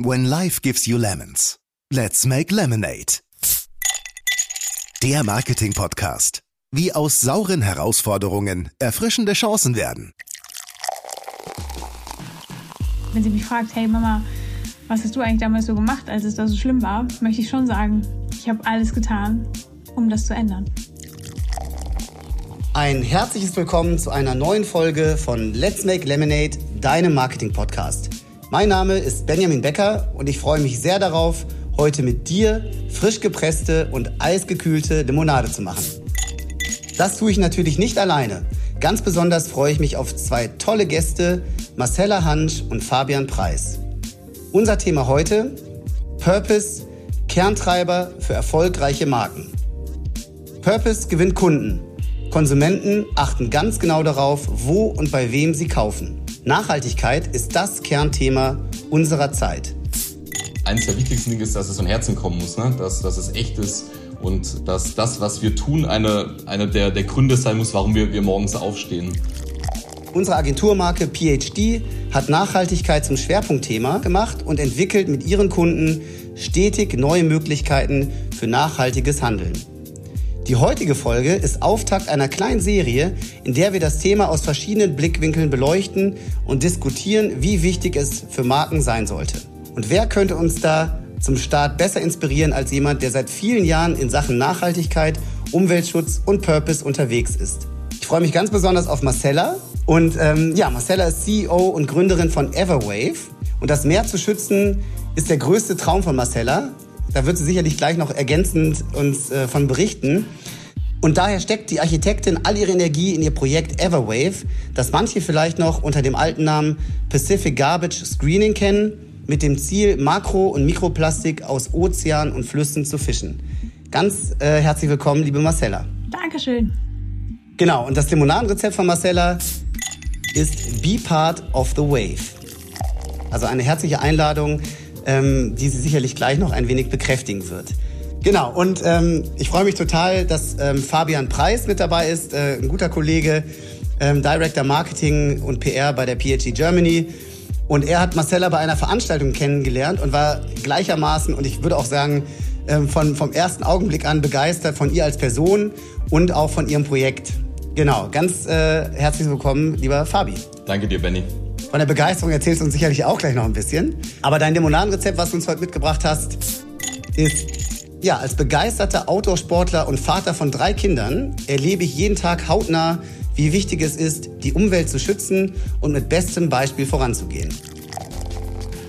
When life gives you lemons, let's make lemonade. Der Marketing-Podcast. Wie aus sauren Herausforderungen erfrischende Chancen werden. Wenn sie mich fragt, hey Mama, was hast du eigentlich damals so gemacht, als es da so schlimm war, möchte ich schon sagen, ich habe alles getan, um das zu ändern. Ein herzliches Willkommen zu einer neuen Folge von Let's Make Lemonade, deinem Marketing-Podcast. Mein Name ist Benjamin Becker und ich freue mich sehr darauf, heute mit dir frisch gepresste und eisgekühlte Limonade zu machen. Das tue ich natürlich nicht alleine. Ganz besonders freue ich mich auf zwei tolle Gäste, Marcella Hansch und Fabian Preis. Unser Thema heute, Purpose, Kerntreiber für erfolgreiche Marken. Purpose gewinnt Kunden Konsumenten achten ganz genau darauf, wo und bei wem sie kaufen. Nachhaltigkeit ist das Kernthema unserer Zeit. Eines der wichtigsten Dinge ist, dass es von Herzen kommen muss, ne? dass, dass es echt ist und dass das, was wir tun, eine, eine der, der Gründe sein muss, warum wir, wir morgens aufstehen. Unsere Agenturmarke PhD hat Nachhaltigkeit zum Schwerpunktthema gemacht und entwickelt mit ihren Kunden stetig neue Möglichkeiten für nachhaltiges Handeln. Die heutige Folge ist Auftakt einer kleinen Serie, in der wir das Thema aus verschiedenen Blickwinkeln beleuchten und diskutieren, wie wichtig es für Marken sein sollte. Und wer könnte uns da zum Start besser inspirieren als jemand, der seit vielen Jahren in Sachen Nachhaltigkeit, Umweltschutz und Purpose unterwegs ist? Ich freue mich ganz besonders auf Marcella. Und ähm, ja, Marcella ist CEO und Gründerin von Everwave. Und das Meer zu schützen ist der größte Traum von Marcella. Da wird sie sicherlich gleich noch ergänzend uns äh, von berichten. Und daher steckt die Architektin all ihre Energie in ihr Projekt Everwave, das manche vielleicht noch unter dem alten Namen Pacific Garbage Screening kennen, mit dem Ziel, Makro- und Mikroplastik aus Ozeanen und Flüssen zu fischen. Ganz äh, herzlich willkommen, liebe Marcella. Dankeschön. Genau, und das Limonadenrezept von Marcella ist Be Part of the Wave. Also eine herzliche Einladung, ähm, die sie sicherlich gleich noch ein wenig bekräftigen wird. Genau, und ähm, ich freue mich total, dass ähm, Fabian Preis mit dabei ist, äh, ein guter Kollege, ähm, Director Marketing und PR bei der PhD Germany. Und er hat Marcella bei einer Veranstaltung kennengelernt und war gleichermaßen, und ich würde auch sagen, ähm, von, vom ersten Augenblick an begeistert von ihr als Person und auch von ihrem Projekt. Genau, ganz äh, herzlich willkommen, lieber Fabi. Danke dir, Benny. Von der Begeisterung erzählst du uns sicherlich auch gleich noch ein bisschen. Aber dein Limonadenrezept, was du uns heute mitgebracht hast, ist, ja, als begeisterter Outdoor-Sportler und Vater von drei Kindern erlebe ich jeden Tag hautnah, wie wichtig es ist, die Umwelt zu schützen und mit bestem Beispiel voranzugehen.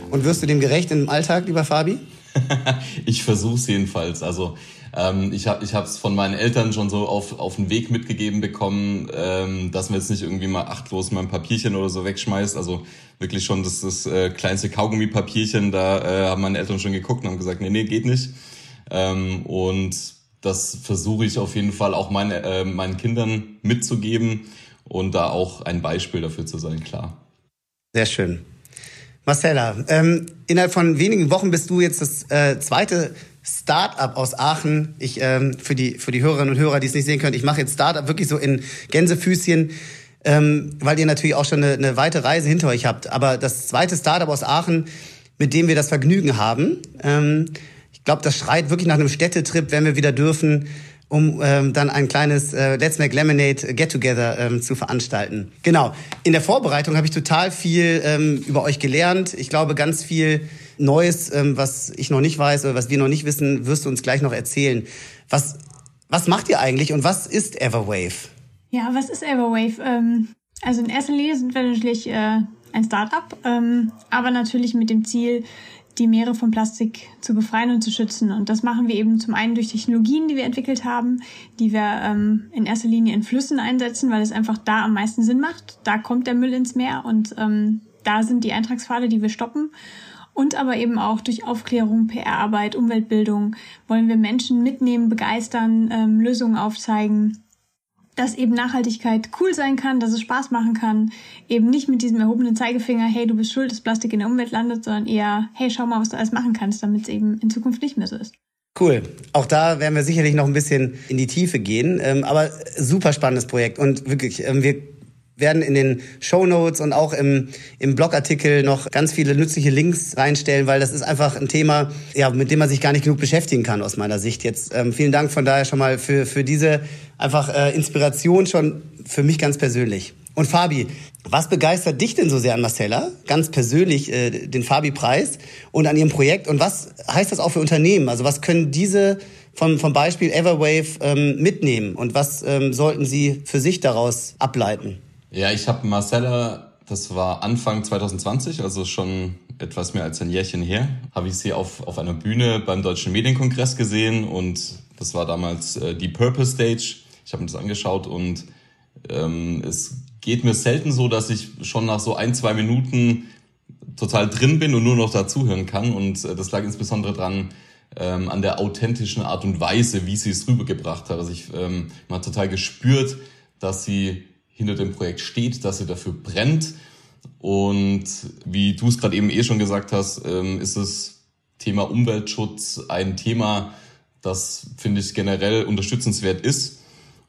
Und wirst du dem gerecht im Alltag, lieber Fabi? ich versuche es jedenfalls. Also ähm, ich habe es von meinen Eltern schon so auf, auf den Weg mitgegeben bekommen, ähm, dass man jetzt nicht irgendwie mal achtlos mal ein Papierchen oder so wegschmeißt. Also wirklich schon das, das äh, kleinste Kaugummi-Papierchen, da äh, haben meine Eltern schon geguckt und haben gesagt, nee, nee, geht nicht. Ähm, und das versuche ich auf jeden Fall auch meine, äh, meinen Kindern mitzugeben und da auch ein Beispiel dafür zu sein, klar. Sehr schön. Marcella, ähm, innerhalb von wenigen Wochen bist du jetzt das äh, zweite Startup aus Aachen. Ich ähm, für die für die Hörerinnen und Hörer, die es nicht sehen können, ich mache jetzt Startup wirklich so in Gänsefüßchen, ähm, weil ihr natürlich auch schon eine, eine weite Reise hinter euch habt. Aber das zweite Startup aus Aachen, mit dem wir das Vergnügen haben, ähm, ich glaube, das schreit wirklich nach einem Städtetrip, wenn wir wieder dürfen um ähm, dann ein kleines äh, Let's Make Lemonade Get Together ähm, zu veranstalten. Genau. In der Vorbereitung habe ich total viel ähm, über euch gelernt. Ich glaube, ganz viel Neues, ähm, was ich noch nicht weiß oder was wir noch nicht wissen, wirst du uns gleich noch erzählen. Was, was macht ihr eigentlich und was ist Everwave? Ja, was ist Everwave? Ähm, also in erster Linie sind wir natürlich äh, ein Startup, ähm, aber natürlich mit dem Ziel, die Meere von Plastik zu befreien und zu schützen. Und das machen wir eben zum einen durch Technologien, die wir entwickelt haben, die wir ähm, in erster Linie in Flüssen einsetzen, weil es einfach da am meisten Sinn macht. Da kommt der Müll ins Meer und ähm, da sind die Eintragspfade, die wir stoppen. Und aber eben auch durch Aufklärung, PR-Arbeit, Umweltbildung wollen wir Menschen mitnehmen, begeistern, ähm, Lösungen aufzeigen dass eben Nachhaltigkeit cool sein kann, dass es Spaß machen kann. Eben nicht mit diesem erhobenen Zeigefinger, hey, du bist schuld, dass Plastik in der Umwelt landet, sondern eher, hey, schau mal, was du alles machen kannst, damit es eben in Zukunft nicht mehr so ist. Cool. Auch da werden wir sicherlich noch ein bisschen in die Tiefe gehen. Ähm, aber super spannendes Projekt. Und wirklich, ähm, wir werden in den Show Notes und auch im, im Blogartikel noch ganz viele nützliche Links reinstellen, weil das ist einfach ein Thema, ja, mit dem man sich gar nicht genug beschäftigen kann aus meiner Sicht jetzt. Ähm, vielen Dank von daher schon mal für, für diese einfach äh, Inspiration schon für mich ganz persönlich. Und Fabi, was begeistert dich denn so sehr an Marcella, ganz persönlich äh, den Fabi-Preis und an ihrem Projekt? Und was heißt das auch für Unternehmen? Also was können diese vom, vom Beispiel Everwave ähm, mitnehmen und was ähm, sollten sie für sich daraus ableiten? Ja, ich habe Marcella, das war Anfang 2020, also schon etwas mehr als ein Jährchen her, habe ich sie auf, auf einer Bühne beim Deutschen Medienkongress gesehen und das war damals äh, die Purpose Stage. Ich habe mir das angeschaut und ähm, es geht mir selten so, dass ich schon nach so ein, zwei Minuten total drin bin und nur noch dazuhören kann. Und äh, das lag insbesondere dran, ähm, an der authentischen Art und Weise, wie sie es rübergebracht hat. Also ich ähm, man hat total gespürt, dass sie hinter dem Projekt steht, dass sie dafür brennt. Und wie du es gerade eben eh schon gesagt hast, ähm, ist das Thema Umweltschutz ein Thema, das, finde ich, generell unterstützenswert ist.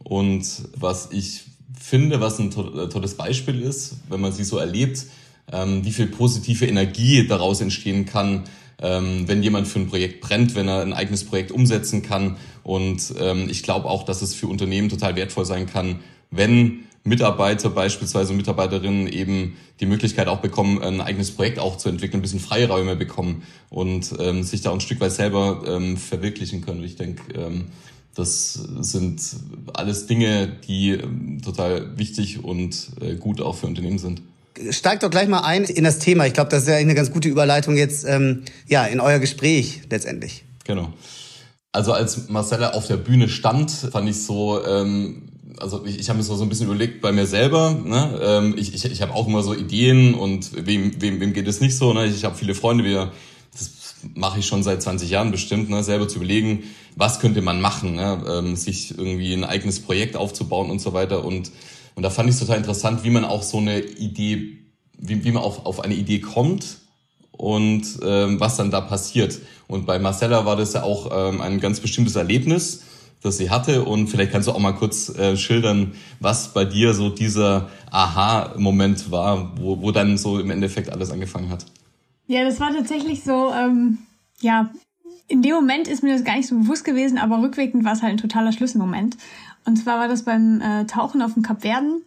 Und was ich finde, was ein äh, tolles Beispiel ist, wenn man sie so erlebt, ähm, wie viel positive Energie daraus entstehen kann, ähm, wenn jemand für ein Projekt brennt, wenn er ein eigenes Projekt umsetzen kann. Und ich glaube auch, dass es für Unternehmen total wertvoll sein kann, wenn Mitarbeiter beispielsweise Mitarbeiterinnen eben die Möglichkeit auch bekommen, ein eigenes Projekt auch zu entwickeln, ein bisschen Freiräume bekommen und ähm, sich da ein Stück weit selber ähm, verwirklichen können. Ich denke, ähm, das sind alles Dinge, die ähm, total wichtig und äh, gut auch für Unternehmen sind. Steigt doch gleich mal ein in das Thema. Ich glaube, das ist ja eine ganz gute Überleitung jetzt ähm, ja in euer Gespräch letztendlich. Genau. Also als Marcella auf der Bühne stand, fand ich so, ähm, also ich, ich habe mir so, ein bisschen überlegt bei mir selber. Ne? Ähm, ich ich, ich habe auch immer so Ideen und wem, wem, wem geht es nicht so. Ne? Ich, ich habe viele Freunde, wir mache ich schon seit 20 Jahren bestimmt, ne, selber zu überlegen, was könnte man machen, ne, ähm, sich irgendwie ein eigenes Projekt aufzubauen und so weiter. Und, und da fand ich es total interessant, wie man auch so eine Idee, wie, wie man auf, auf eine Idee kommt und ähm, was dann da passiert. Und bei Marcella war das ja auch ähm, ein ganz bestimmtes Erlebnis, das sie hatte. Und vielleicht kannst du auch mal kurz äh, schildern, was bei dir so dieser Aha-Moment war, wo, wo dann so im Endeffekt alles angefangen hat. Ja, das war tatsächlich so, ähm, ja, in dem Moment ist mir das gar nicht so bewusst gewesen, aber rückwirkend war es halt ein totaler Schlüsselmoment. Und zwar war das beim äh, Tauchen auf dem Kap Verden.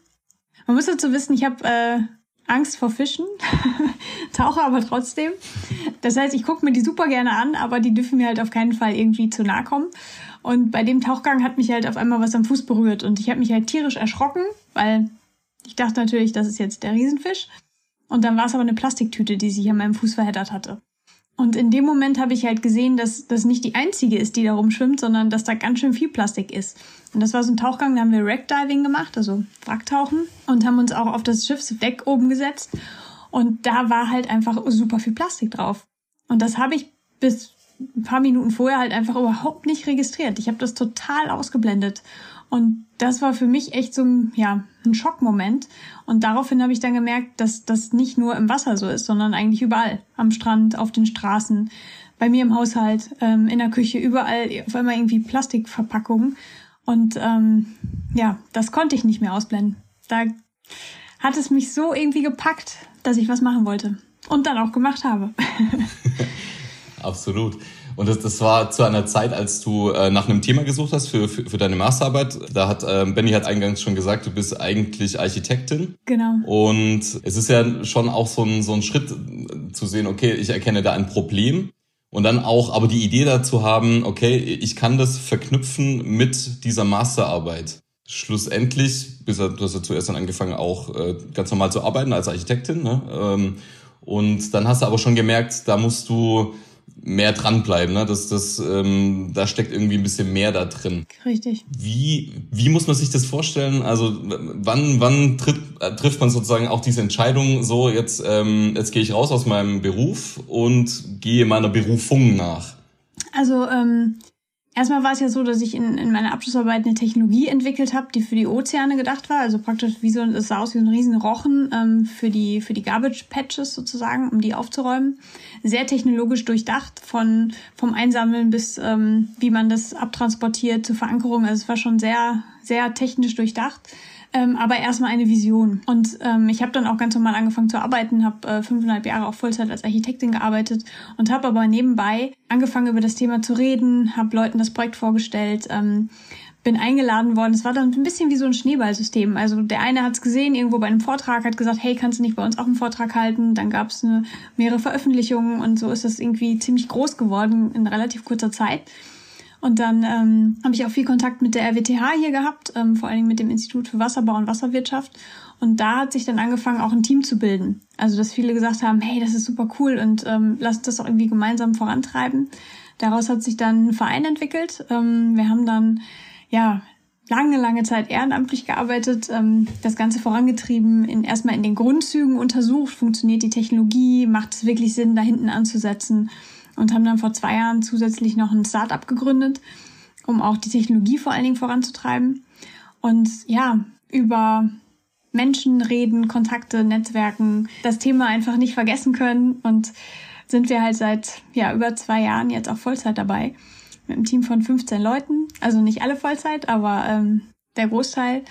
Man muss dazu wissen, ich habe äh, Angst vor Fischen, tauche aber trotzdem. Das heißt, ich gucke mir die super gerne an, aber die dürfen mir halt auf keinen Fall irgendwie zu nahe kommen. Und bei dem Tauchgang hat mich halt auf einmal was am Fuß berührt und ich habe mich halt tierisch erschrocken, weil ich dachte natürlich, das ist jetzt der Riesenfisch. Und dann war es aber eine Plastiktüte, die sich an meinem Fuß verheddert hatte. Und in dem Moment habe ich halt gesehen, dass das nicht die einzige ist, die da rumschwimmt, sondern dass da ganz schön viel Plastik ist. Und das war so ein Tauchgang, da haben wir Wreckdiving gemacht, also Wracktauchen, und haben uns auch auf das Schiffsdeck oben gesetzt. Und da war halt einfach super viel Plastik drauf. Und das habe ich bis ein paar Minuten vorher halt einfach überhaupt nicht registriert. Ich habe das total ausgeblendet. Und das war für mich echt so ein, ja, ein Schockmoment. Und daraufhin habe ich dann gemerkt, dass das nicht nur im Wasser so ist, sondern eigentlich überall. Am Strand, auf den Straßen, bei mir im Haushalt, ähm, in der Küche, überall auf einmal irgendwie Plastikverpackungen. Und ähm, ja, das konnte ich nicht mehr ausblenden. Da hat es mich so irgendwie gepackt, dass ich was machen wollte. Und dann auch gemacht habe. Absolut. Und das, das war zu einer Zeit, als du äh, nach einem Thema gesucht hast für, für, für deine Masterarbeit. Da hat äh, Benny hat eingangs schon gesagt, du bist eigentlich Architektin. Genau. Und es ist ja schon auch so ein, so ein Schritt zu sehen, okay, ich erkenne da ein Problem. Und dann auch aber die Idee dazu haben, okay, ich kann das verknüpfen mit dieser Masterarbeit. Schlussendlich, bis du hast ja zuerst dann angefangen, auch äh, ganz normal zu arbeiten als Architektin. Ne? Ähm, und dann hast du aber schon gemerkt, da musst du mehr dranbleiben. Ne? Das, das, ähm, da steckt irgendwie ein bisschen mehr da drin. Richtig. Wie, wie muss man sich das vorstellen? Also wann, wann tritt, äh, trifft man sozusagen auch diese Entscheidung, so jetzt, ähm, jetzt gehe ich raus aus meinem Beruf und gehe meiner Berufung nach? Also ähm, Erstmal war es ja so, dass ich in, in meiner Abschlussarbeit eine Technologie entwickelt habe, die für die Ozeane gedacht war. Also praktisch wie so, es sah aus wie ein riesen Rochen ähm, für die für die Garbage Patches sozusagen, um die aufzuräumen. Sehr technologisch durchdacht, von vom Einsammeln bis ähm, wie man das abtransportiert zur Verankerung. Also es war schon sehr sehr technisch durchdacht. Ähm, aber erstmal eine Vision. Und ähm, ich habe dann auch ganz normal angefangen zu arbeiten, habe äh, fünfeinhalb Jahre auch Vollzeit als Architektin gearbeitet und habe aber nebenbei angefangen über das Thema zu reden, habe Leuten das Projekt vorgestellt. Ähm, bin eingeladen worden. Es war dann ein bisschen wie so ein Schneeballsystem. Also der eine hat es gesehen irgendwo bei einem Vortrag, hat gesagt, hey, kannst du nicht bei uns auch einen Vortrag halten? Dann gab es mehrere Veröffentlichungen und so ist das irgendwie ziemlich groß geworden in relativ kurzer Zeit. Und dann ähm, habe ich auch viel Kontakt mit der RWTH hier gehabt, ähm, vor allen Dingen mit dem Institut für Wasserbau und Wasserwirtschaft. Und da hat sich dann angefangen, auch ein Team zu bilden. Also dass viele gesagt haben, hey, das ist super cool und ähm, lass uns das auch irgendwie gemeinsam vorantreiben. Daraus hat sich dann ein Verein entwickelt. Ähm, wir haben dann ja, lange, lange Zeit ehrenamtlich gearbeitet, ähm, das Ganze vorangetrieben, in, erstmal in den Grundzügen untersucht, funktioniert die Technologie, macht es wirklich Sinn, da hinten anzusetzen und haben dann vor zwei Jahren zusätzlich noch ein Startup gegründet, um auch die Technologie vor allen Dingen voranzutreiben. Und ja, über Menschen reden, Kontakte, Netzwerken, das Thema einfach nicht vergessen können und sind wir halt seit ja über zwei Jahren jetzt auch Vollzeit dabei mit einem Team von 15 Leuten. Also nicht alle Vollzeit, aber ähm, der Großteil.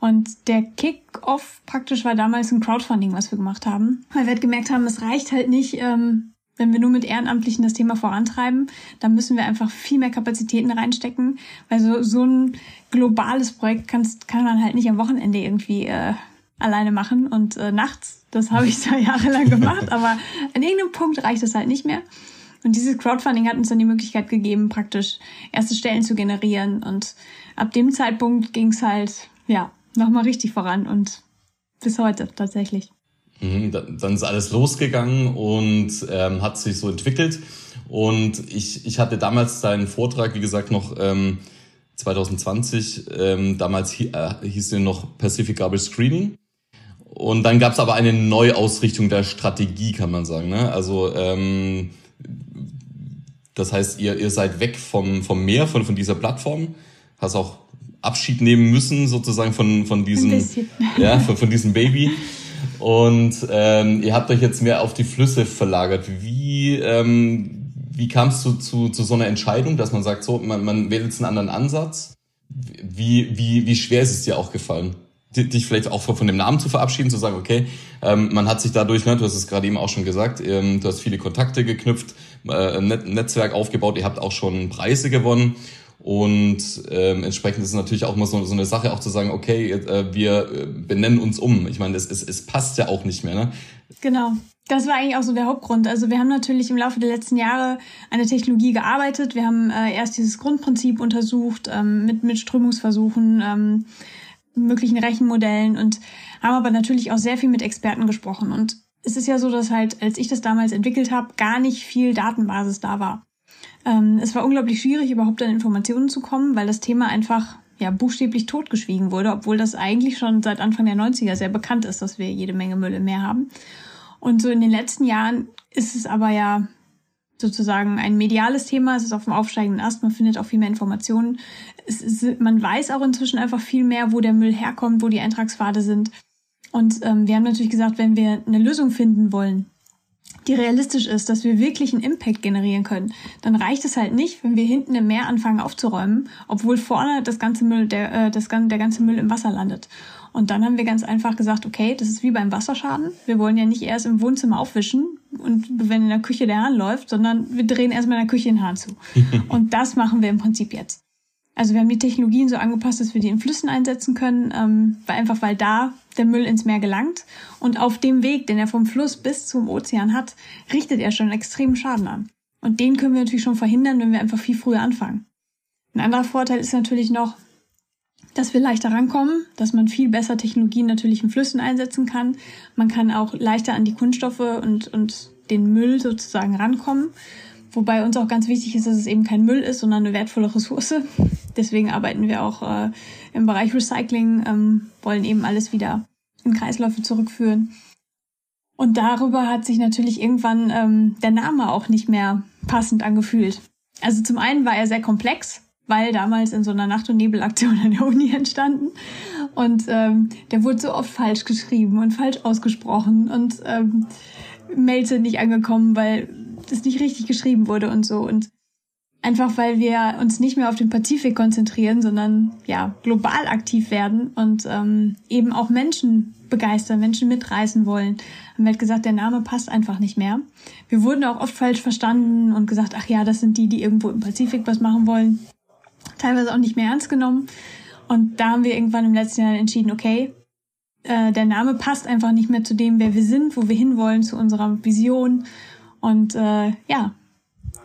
Und der Kick-Off praktisch war damals ein Crowdfunding, was wir gemacht haben. Weil wir halt gemerkt haben, es reicht halt nicht, ähm, wenn wir nur mit Ehrenamtlichen das Thema vorantreiben. Dann müssen wir einfach viel mehr Kapazitäten reinstecken. Weil so, so ein globales Projekt kannst, kann man halt nicht am Wochenende irgendwie äh, alleine machen und äh, nachts. Das habe ich zwei Jahre lang gemacht, aber an irgendeinem Punkt reicht es halt nicht mehr. Und dieses Crowdfunding hat uns dann die Möglichkeit gegeben, praktisch erste Stellen zu generieren. Und ab dem Zeitpunkt ging es halt, ja, nochmal richtig voran und bis heute tatsächlich. Mhm, dann ist alles losgegangen und ähm, hat sich so entwickelt. Und ich, ich hatte damals deinen Vortrag, wie gesagt, noch ähm, 2020, ähm, damals hi, äh, hieß er noch Pacific Garbage Screening. Und dann gab es aber eine Neuausrichtung der Strategie, kann man sagen. Ne? Also ähm, das heißt, ihr, ihr seid weg vom, vom Meer, von, von dieser Plattform, hast auch Abschied nehmen müssen, sozusagen von, von diesem, ja, von, von diesem Baby. Und ähm, ihr habt euch jetzt mehr auf die Flüsse verlagert. Wie, ähm, wie kamst du zu, zu so einer Entscheidung, dass man sagt, so, man, man wählt jetzt einen anderen Ansatz? Wie, wie, wie schwer ist es dir auch gefallen? dich vielleicht auch von dem Namen zu verabschieden, zu sagen, okay, ähm, man hat sich dadurch, ne, du hast es gerade eben auch schon gesagt, ähm, du hast viele Kontakte geknüpft, äh, Net Netzwerk aufgebaut, ihr habt auch schon Preise gewonnen und ähm, entsprechend ist es natürlich auch immer so, so eine Sache, auch zu sagen, okay, äh, wir äh, benennen uns um. Ich meine, es, es, es passt ja auch nicht mehr. Ne? Genau. Das war eigentlich auch so der Hauptgrund. Also wir haben natürlich im Laufe der letzten Jahre an der Technologie gearbeitet. Wir haben äh, erst dieses Grundprinzip untersucht ähm, mit, mit Strömungsversuchen. Ähm, möglichen Rechenmodellen und haben aber natürlich auch sehr viel mit Experten gesprochen. Und es ist ja so, dass halt, als ich das damals entwickelt habe, gar nicht viel Datenbasis da war. Ähm, es war unglaublich schwierig, überhaupt an Informationen zu kommen, weil das Thema einfach ja buchstäblich totgeschwiegen wurde, obwohl das eigentlich schon seit Anfang der 90er sehr bekannt ist, dass wir jede Menge Müll im Meer haben. Und so in den letzten Jahren ist es aber ja sozusagen ein mediales Thema. Es ist auf dem aufsteigenden Ast. Man findet auch viel mehr Informationen. Ist, man weiß auch inzwischen einfach viel mehr, wo der Müll herkommt, wo die Eintragspfade sind. Und ähm, wir haben natürlich gesagt, wenn wir eine Lösung finden wollen, die realistisch ist, dass wir wirklich einen Impact generieren können, dann reicht es halt nicht, wenn wir hinten im Meer anfangen aufzuräumen, obwohl vorne das ganze Müll, der, äh, das, der ganze Müll im Wasser landet. Und dann haben wir ganz einfach gesagt, okay, das ist wie beim Wasserschaden. Wir wollen ja nicht erst im Wohnzimmer aufwischen und wenn in der Küche der Hahn läuft, sondern wir drehen erstmal in der Küche den Hahn zu. und das machen wir im Prinzip jetzt. Also wir haben die Technologien so angepasst, dass wir die in Flüssen einsetzen können, ähm, weil einfach weil da der Müll ins Meer gelangt und auf dem Weg, den er vom Fluss bis zum Ozean hat, richtet er schon extremen Schaden an. Und den können wir natürlich schon verhindern, wenn wir einfach viel früher anfangen. Ein anderer Vorteil ist natürlich noch, dass wir leichter rankommen, dass man viel besser Technologien natürlich in Flüssen einsetzen kann. Man kann auch leichter an die Kunststoffe und, und den Müll sozusagen rankommen. Wobei uns auch ganz wichtig ist, dass es eben kein Müll ist, sondern eine wertvolle Ressource. Deswegen arbeiten wir auch äh, im Bereich Recycling, ähm, wollen eben alles wieder in Kreisläufe zurückführen. Und darüber hat sich natürlich irgendwann ähm, der Name auch nicht mehr passend angefühlt. Also zum einen war er sehr komplex, weil damals in so einer Nacht- und Nebelaktion an der Uni entstanden. Und ähm, der wurde so oft falsch geschrieben und falsch ausgesprochen und ähm, Mails sind nicht angekommen, weil das nicht richtig geschrieben wurde und so. Und Einfach weil wir uns nicht mehr auf den Pazifik konzentrieren, sondern ja global aktiv werden und ähm, eben auch Menschen begeistern, Menschen mitreißen wollen. Haben wir halt gesagt, der Name passt einfach nicht mehr. Wir wurden auch oft falsch verstanden und gesagt, ach ja, das sind die, die irgendwo im Pazifik was machen wollen. Teilweise auch nicht mehr ernst genommen. Und da haben wir irgendwann im letzten Jahr entschieden, okay, äh, der Name passt einfach nicht mehr zu dem, wer wir sind, wo wir hinwollen, zu unserer Vision. Und äh, ja,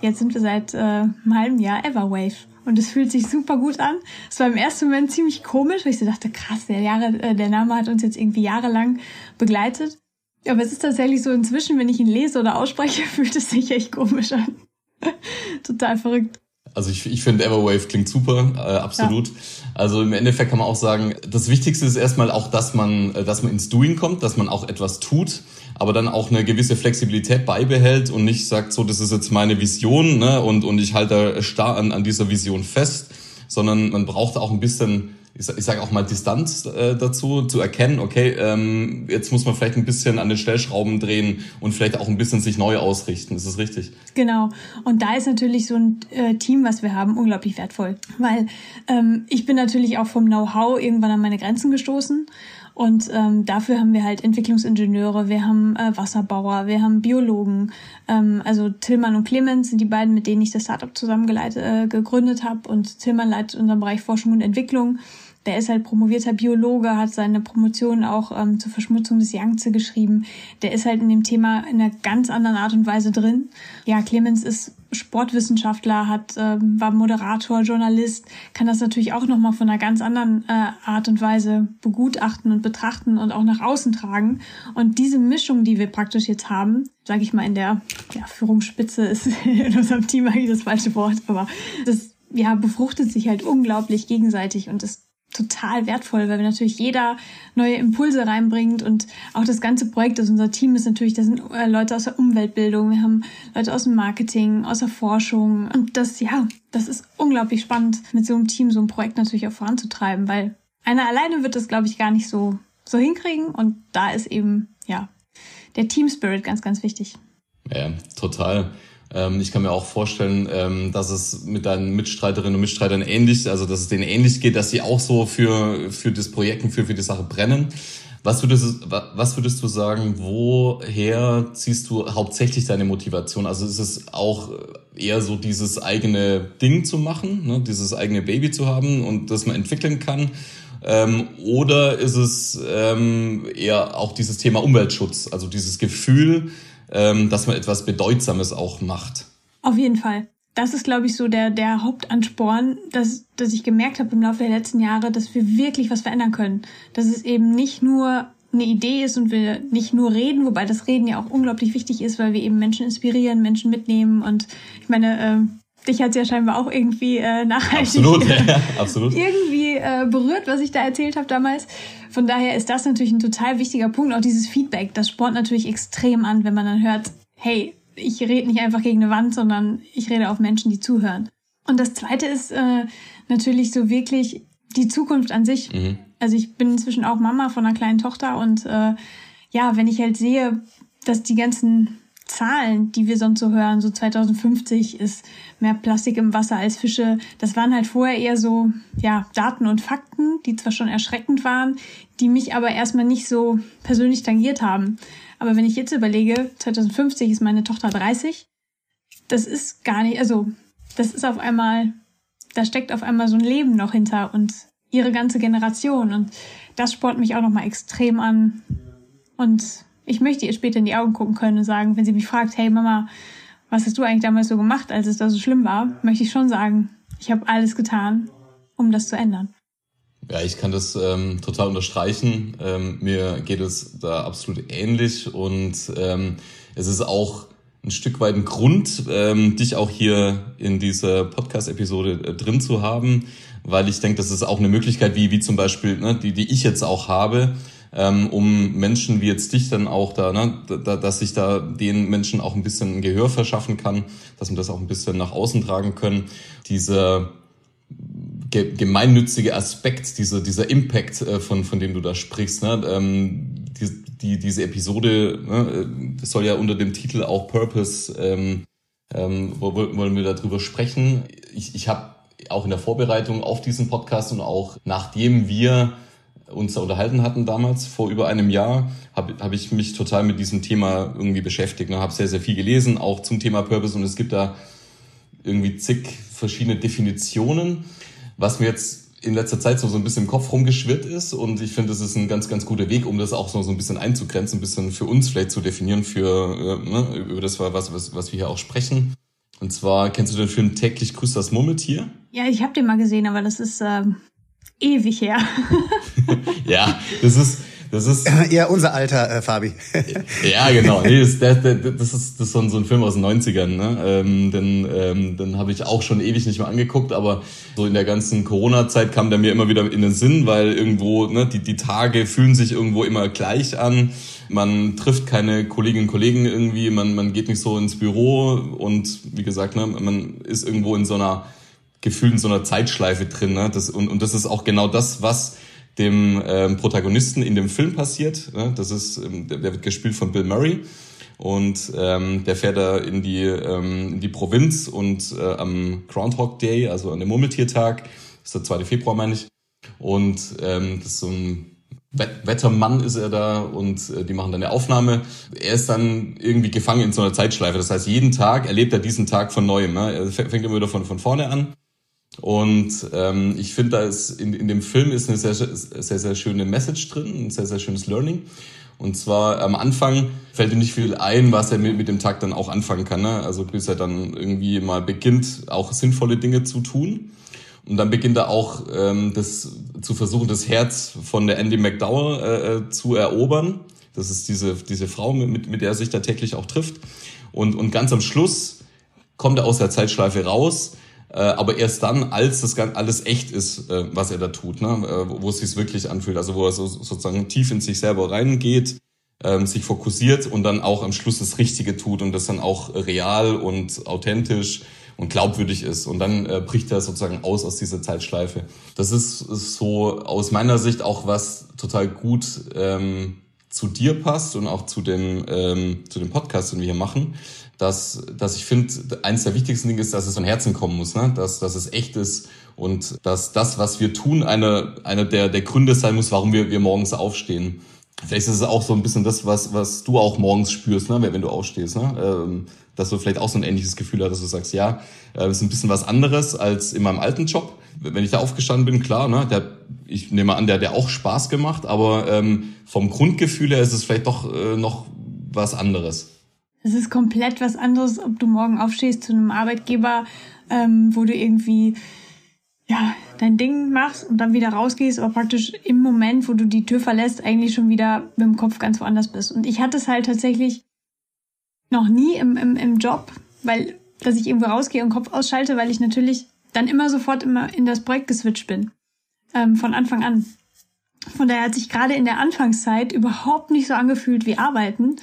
Jetzt sind wir seit äh, einem halben Jahr Everwave. Und es fühlt sich super gut an. Es war im ersten Moment ziemlich komisch, weil ich so dachte, krass, der, Jahre, äh, der Name hat uns jetzt irgendwie jahrelang begleitet. Aber es ist tatsächlich so inzwischen, wenn ich ihn lese oder ausspreche, fühlt es sich echt komisch an. Total verrückt. Also ich, ich finde Everwave klingt super, äh, absolut. Ja. Also im Endeffekt kann man auch sagen, das Wichtigste ist erstmal auch, dass man, äh, dass man ins Doing kommt, dass man auch etwas tut aber dann auch eine gewisse Flexibilität beibehält und nicht sagt, so, das ist jetzt meine Vision ne, und, und ich halte starr an, an dieser Vision fest, sondern man braucht auch ein bisschen ich sage sag auch mal Distanz äh, dazu, zu erkennen, okay, ähm, jetzt muss man vielleicht ein bisschen an den Stellschrauben drehen und vielleicht auch ein bisschen sich neu ausrichten. Ist das richtig? Genau. Und da ist natürlich so ein äh, Team, was wir haben, unglaublich wertvoll. Weil ähm, ich bin natürlich auch vom Know-how irgendwann an meine Grenzen gestoßen und ähm, dafür haben wir halt Entwicklungsingenieure, wir haben äh, Wasserbauer, wir haben Biologen. Ähm, also Tillmann und Clemens sind die beiden, mit denen ich das Startup zusammengeleitet, äh, gegründet habe. Und Tillmann leitet unseren Bereich Forschung und Entwicklung. Der ist halt promovierter Biologe, hat seine Promotion auch ähm, zur Verschmutzung des Yangtze geschrieben. Der ist halt in dem Thema in einer ganz anderen Art und Weise drin. Ja, Clemens ist Sportwissenschaftler, hat ähm, war Moderator, Journalist, kann das natürlich auch noch mal von einer ganz anderen äh, Art und Weise begutachten und betrachten und auch nach außen tragen. Und diese Mischung, die wir praktisch jetzt haben, sage ich mal in der ja, Führungsspitze ist in unserem Team eigentlich das falsche Wort, aber das ja befruchtet sich halt unglaublich gegenseitig und das total wertvoll, weil wir natürlich jeder neue Impulse reinbringt und auch das ganze Projekt, das unser Team ist natürlich, da sind äh, Leute aus der Umweltbildung, wir haben Leute aus dem Marketing, aus der Forschung und das, ja, das ist unglaublich spannend, mit so einem Team so ein Projekt natürlich auch voranzutreiben, weil einer alleine wird das, glaube ich, gar nicht so, so hinkriegen und da ist eben, ja, der Team Spirit ganz, ganz wichtig. Ja, total. Ähm, ich kann mir auch vorstellen, ähm, dass es mit deinen Mitstreiterinnen und Mitstreitern ähnlich, also dass es denen ähnlich geht, dass sie auch so für, für das Projekt und für, für die Sache brennen. Was würdest, was würdest du sagen, woher ziehst du hauptsächlich deine Motivation? Also ist es auch eher so dieses eigene Ding zu machen, ne? dieses eigene Baby zu haben und das man entwickeln kann? Ähm, oder ist es ähm, eher auch dieses Thema Umweltschutz, also dieses Gefühl, ähm, dass man etwas Bedeutsames auch macht. Auf jeden Fall. Das ist, glaube ich, so der, der Hauptansporn, dass, dass ich gemerkt habe im Laufe der letzten Jahre, dass wir wirklich was verändern können. Dass es eben nicht nur eine Idee ist und wir nicht nur reden, wobei das Reden ja auch unglaublich wichtig ist, weil wir eben Menschen inspirieren, Menschen mitnehmen und ich meine, äh, dich hat ja scheinbar auch irgendwie äh, nachhaltig absolut, ja, absolut. irgendwie äh, berührt, was ich da erzählt habe damals. Von daher ist das natürlich ein total wichtiger Punkt. Auch dieses Feedback, das spornt natürlich extrem an, wenn man dann hört, hey, ich rede nicht einfach gegen eine Wand, sondern ich rede auf Menschen, die zuhören. Und das Zweite ist äh, natürlich so wirklich die Zukunft an sich. Mhm. Also ich bin inzwischen auch Mama von einer kleinen Tochter und äh, ja, wenn ich halt sehe, dass die ganzen Zahlen, die wir sonst so hören, so 2050 ist mehr Plastik im Wasser als Fische. Das waren halt vorher eher so, ja, Daten und Fakten, die zwar schon erschreckend waren, die mich aber erstmal nicht so persönlich tangiert haben. Aber wenn ich jetzt überlege, 2050 ist meine Tochter 30, das ist gar nicht, also, das ist auf einmal, da steckt auf einmal so ein Leben noch hinter und ihre ganze Generation und das spornt mich auch nochmal extrem an und ich möchte ihr später in die Augen gucken können und sagen, wenn sie mich fragt, hey Mama, was hast du eigentlich damals so gemacht, als es da so schlimm war, möchte ich schon sagen, ich habe alles getan, um das zu ändern. Ja, ich kann das ähm, total unterstreichen. Ähm, mir geht es da absolut ähnlich und ähm, es ist auch ein Stück weit ein Grund, ähm, dich auch hier in dieser Podcast-Episode äh, drin zu haben, weil ich denke, das ist auch eine Möglichkeit, wie, wie zum Beispiel, ne, die, die ich jetzt auch habe, ähm, um Menschen wie jetzt dich dann auch da, ne, da, dass ich da den Menschen auch ein bisschen Gehör verschaffen kann, dass wir das auch ein bisschen nach außen tragen können. Dieser ge gemeinnützige Aspekt, dieser, dieser Impact, äh, von, von dem du da sprichst, ne, ähm, die, die, diese Episode, ne, das soll ja unter dem Titel auch Purpose ähm, ähm, wollen wir darüber sprechen. Ich, ich habe auch in der Vorbereitung auf diesen Podcast und auch nachdem wir uns unterhalten hatten damals, vor über einem Jahr, habe hab ich mich total mit diesem Thema irgendwie beschäftigt. Ne? Habe sehr, sehr viel gelesen, auch zum Thema Purpose und es gibt da irgendwie zig verschiedene Definitionen, was mir jetzt in letzter Zeit so, so ein bisschen im Kopf rumgeschwirrt ist und ich finde, das ist ein ganz, ganz guter Weg, um das auch so, so ein bisschen einzugrenzen, ein bisschen für uns vielleicht zu definieren, für äh, ne, über das, was, was, was wir hier auch sprechen. Und zwar, kennst du den Film Täglich grüßt das Murmeltier? Ja, ich habe den mal gesehen, aber das ist äh, ewig her. ja, das ist, das ist ja unser Alter, äh, Fabi. ja, genau. Nee, das, das, das, ist, das ist so ein, so ein Film aus den 90ern. Ne? Ähm, den ähm, den habe ich auch schon ewig nicht mehr angeguckt, aber so in der ganzen Corona-Zeit kam der mir immer wieder in den Sinn, weil irgendwo ne, die, die Tage fühlen sich irgendwo immer gleich an. Man trifft keine Kolleginnen und Kollegen irgendwie, man, man geht nicht so ins Büro und wie gesagt, ne, man ist irgendwo in so einer Gefühl in so einer Zeitschleife drin. Ne? Das, und, und das ist auch genau das, was dem ähm, Protagonisten in dem Film passiert. Ne? Das ist, ähm, der, der wird gespielt von Bill Murray und ähm, der fährt da in die ähm, in die Provinz und äh, am Groundhog Day, also an dem Murmeltiertag, ist der 2. Februar meine ich, und ähm, das ist so ein Wettermann ist er da und äh, die machen dann eine Aufnahme. Er ist dann irgendwie gefangen in so einer Zeitschleife. Das heißt, jeden Tag erlebt er diesen Tag von neuem. Ne? Er fängt immer wieder von, von vorne an und ähm, ich finde, da ist in, in dem Film ist eine sehr, sehr, sehr schöne Message drin, ein sehr, sehr schönes Learning. Und zwar am Anfang fällt ihm nicht viel ein, was er mit, mit dem Tag dann auch anfangen kann. Ne? Also bis er dann irgendwie mal beginnt, auch sinnvolle Dinge zu tun. Und dann beginnt er auch ähm, das zu versuchen, das Herz von der Andy McDowell äh, äh zu erobern. Das ist diese, diese Frau, mit, mit der er sich da täglich auch trifft. Und, und ganz am Schluss kommt er aus der Zeitschleife raus äh, aber erst dann, als das alles echt ist, äh, was er da tut, ne? äh, wo es sich wirklich anfühlt, also wo er so, sozusagen tief in sich selber reingeht, ähm, sich fokussiert und dann auch am Schluss das Richtige tut und das dann auch real und authentisch und glaubwürdig ist. Und dann äh, bricht er sozusagen aus aus dieser Zeitschleife. Das ist, ist so aus meiner Sicht auch was total gut ähm, zu dir passt und auch zu dem, ähm, zu dem Podcast, den wir hier machen dass, dass ich finde, eines der wichtigsten Dinge ist, dass es von Herzen kommen muss, ne? dass, dass es echt ist und dass das, was wir tun, eine, eine der, der Gründe sein muss, warum wir, wir morgens aufstehen. Vielleicht ist es auch so ein bisschen das, was, was du auch morgens spürst, ne? wenn du aufstehst. Ne? Ähm, dass du vielleicht auch so ein ähnliches Gefühl hast, dass du sagst, ja, äh, ist ein bisschen was anderes als in meinem alten Job. Wenn ich da aufgestanden bin, klar, ne, der, ich nehme an, der hat auch Spaß gemacht, aber ähm, vom Grundgefühl her ist es vielleicht doch äh, noch was anderes. Es ist komplett was anderes, ob du morgen aufstehst zu einem Arbeitgeber, ähm, wo du irgendwie ja dein Ding machst und dann wieder rausgehst, aber praktisch im Moment, wo du die Tür verlässt, eigentlich schon wieder mit dem Kopf ganz woanders bist. Und ich hatte es halt tatsächlich noch nie im, im, im Job, weil dass ich irgendwo rausgehe und Kopf ausschalte, weil ich natürlich dann immer sofort immer in das Projekt geswitcht bin. Ähm, von Anfang an. Von daher hat sich gerade in der Anfangszeit überhaupt nicht so angefühlt wie Arbeiten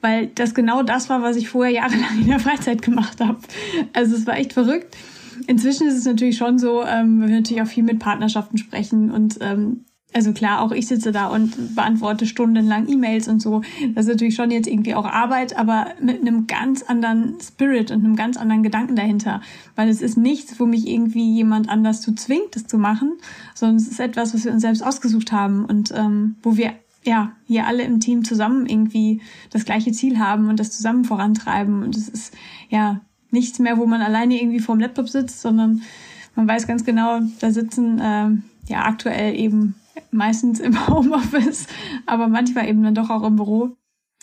weil das genau das war, was ich vorher jahrelang in der Freizeit gemacht habe. Also es war echt verrückt. Inzwischen ist es natürlich schon so, ähm, wir natürlich auch viel mit Partnerschaften sprechen und ähm, also klar, auch ich sitze da und beantworte stundenlang E-Mails und so. Das ist natürlich schon jetzt irgendwie auch Arbeit, aber mit einem ganz anderen Spirit und einem ganz anderen Gedanken dahinter. Weil es ist nichts, wo mich irgendwie jemand anders zu zwingt, das zu machen, sondern es ist etwas, was wir uns selbst ausgesucht haben und ähm, wo wir ja, hier alle im Team zusammen irgendwie das gleiche Ziel haben und das zusammen vorantreiben. Und es ist ja nichts mehr, wo man alleine irgendwie vorm Laptop sitzt, sondern man weiß ganz genau, da sitzen äh, ja aktuell eben meistens im Homeoffice, aber manchmal eben dann doch auch im Büro.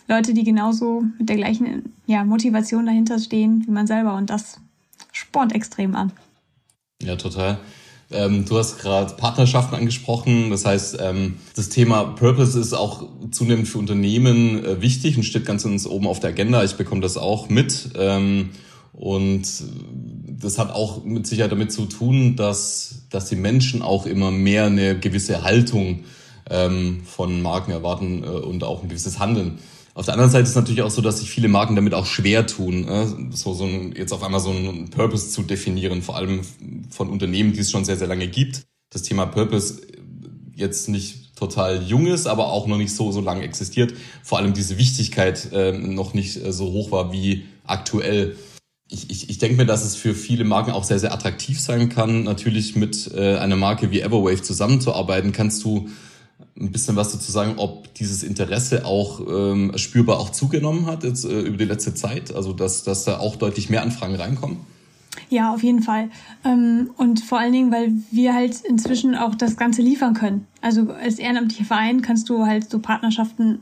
Leute, die genauso mit der gleichen ja, Motivation dahinter stehen wie man selber und das spornt extrem an. Ja, total. Ähm, du hast gerade Partnerschaften angesprochen. Das heißt, ähm, das Thema Purpose ist auch zunehmend für Unternehmen äh, wichtig und steht ganz oben auf der Agenda. Ich bekomme das auch mit. Ähm, und das hat auch mit Sicherheit damit zu tun, dass, dass die Menschen auch immer mehr eine gewisse Haltung ähm, von Marken erwarten äh, und auch ein gewisses Handeln. Auf der anderen Seite ist natürlich auch so, dass sich viele Marken damit auch schwer tun, äh, so, so ein, jetzt auf einmal so einen Purpose zu definieren, vor allem von Unternehmen, die es schon sehr, sehr lange gibt. Das Thema Purpose jetzt nicht total jung ist, aber auch noch nicht so, so lange existiert. Vor allem diese Wichtigkeit äh, noch nicht äh, so hoch war wie aktuell. ich, ich, ich denke mir, dass es für viele Marken auch sehr, sehr attraktiv sein kann, natürlich mit äh, einer Marke wie Everwave zusammenzuarbeiten. Kannst du ein bisschen was dazu sagen, ob dieses Interesse auch ähm, spürbar auch zugenommen hat jetzt äh, über die letzte Zeit? Also dass, dass da auch deutlich mehr Anfragen reinkommen? Ja, auf jeden Fall. Ähm, und vor allen Dingen, weil wir halt inzwischen auch das Ganze liefern können. Also als ehrenamtlicher Verein kannst du halt so Partnerschaften